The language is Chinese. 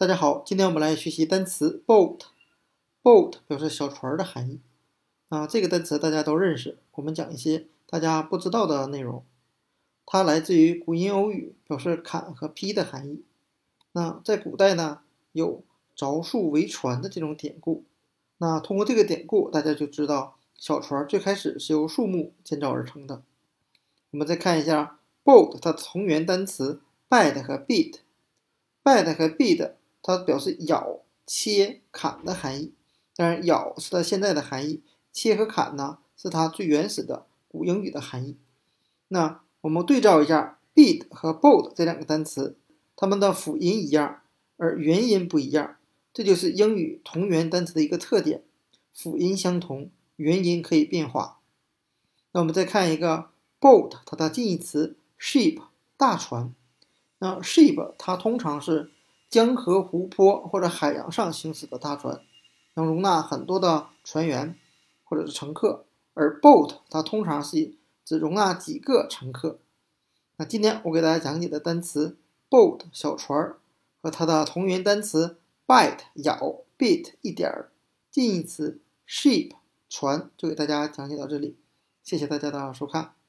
大家好，今天我们来学习单词 boat。boat 表示小船的含义。啊，这个单词大家都认识。我们讲一些大家不知道的内容。它来自于古音欧语，表示砍和劈的含义。那在古代呢，有凿树为船的这种典故。那通过这个典故，大家就知道小船最开始是由树木建造而成的。我们再看一下 boat 它的同源单词 bite 和 beat。bite 和 beat 它表示咬、切、砍的含义。当然，咬是它现在的含义，切和砍呢是它最原始的古英语的含义。那我们对照一下 beat 和 boat 这两个单词，它们的辅音一样，而元音不一样。这就是英语同源单词的一个特点，辅音相同，元音可以变化。那我们再看一个 boat，它的近义词 ship 大船。那 ship 它通常是江河、湖泊或者海洋上行驶的大船，能容纳很多的船员或者是乘客。而 boat 它通常是只容纳几个乘客。那今天我给大家讲解的单词 boat 小船儿和它的同源单词。bite 咬，beat 一点儿，近义词 ship 船就给大家讲解到这里，谢谢大家的收看。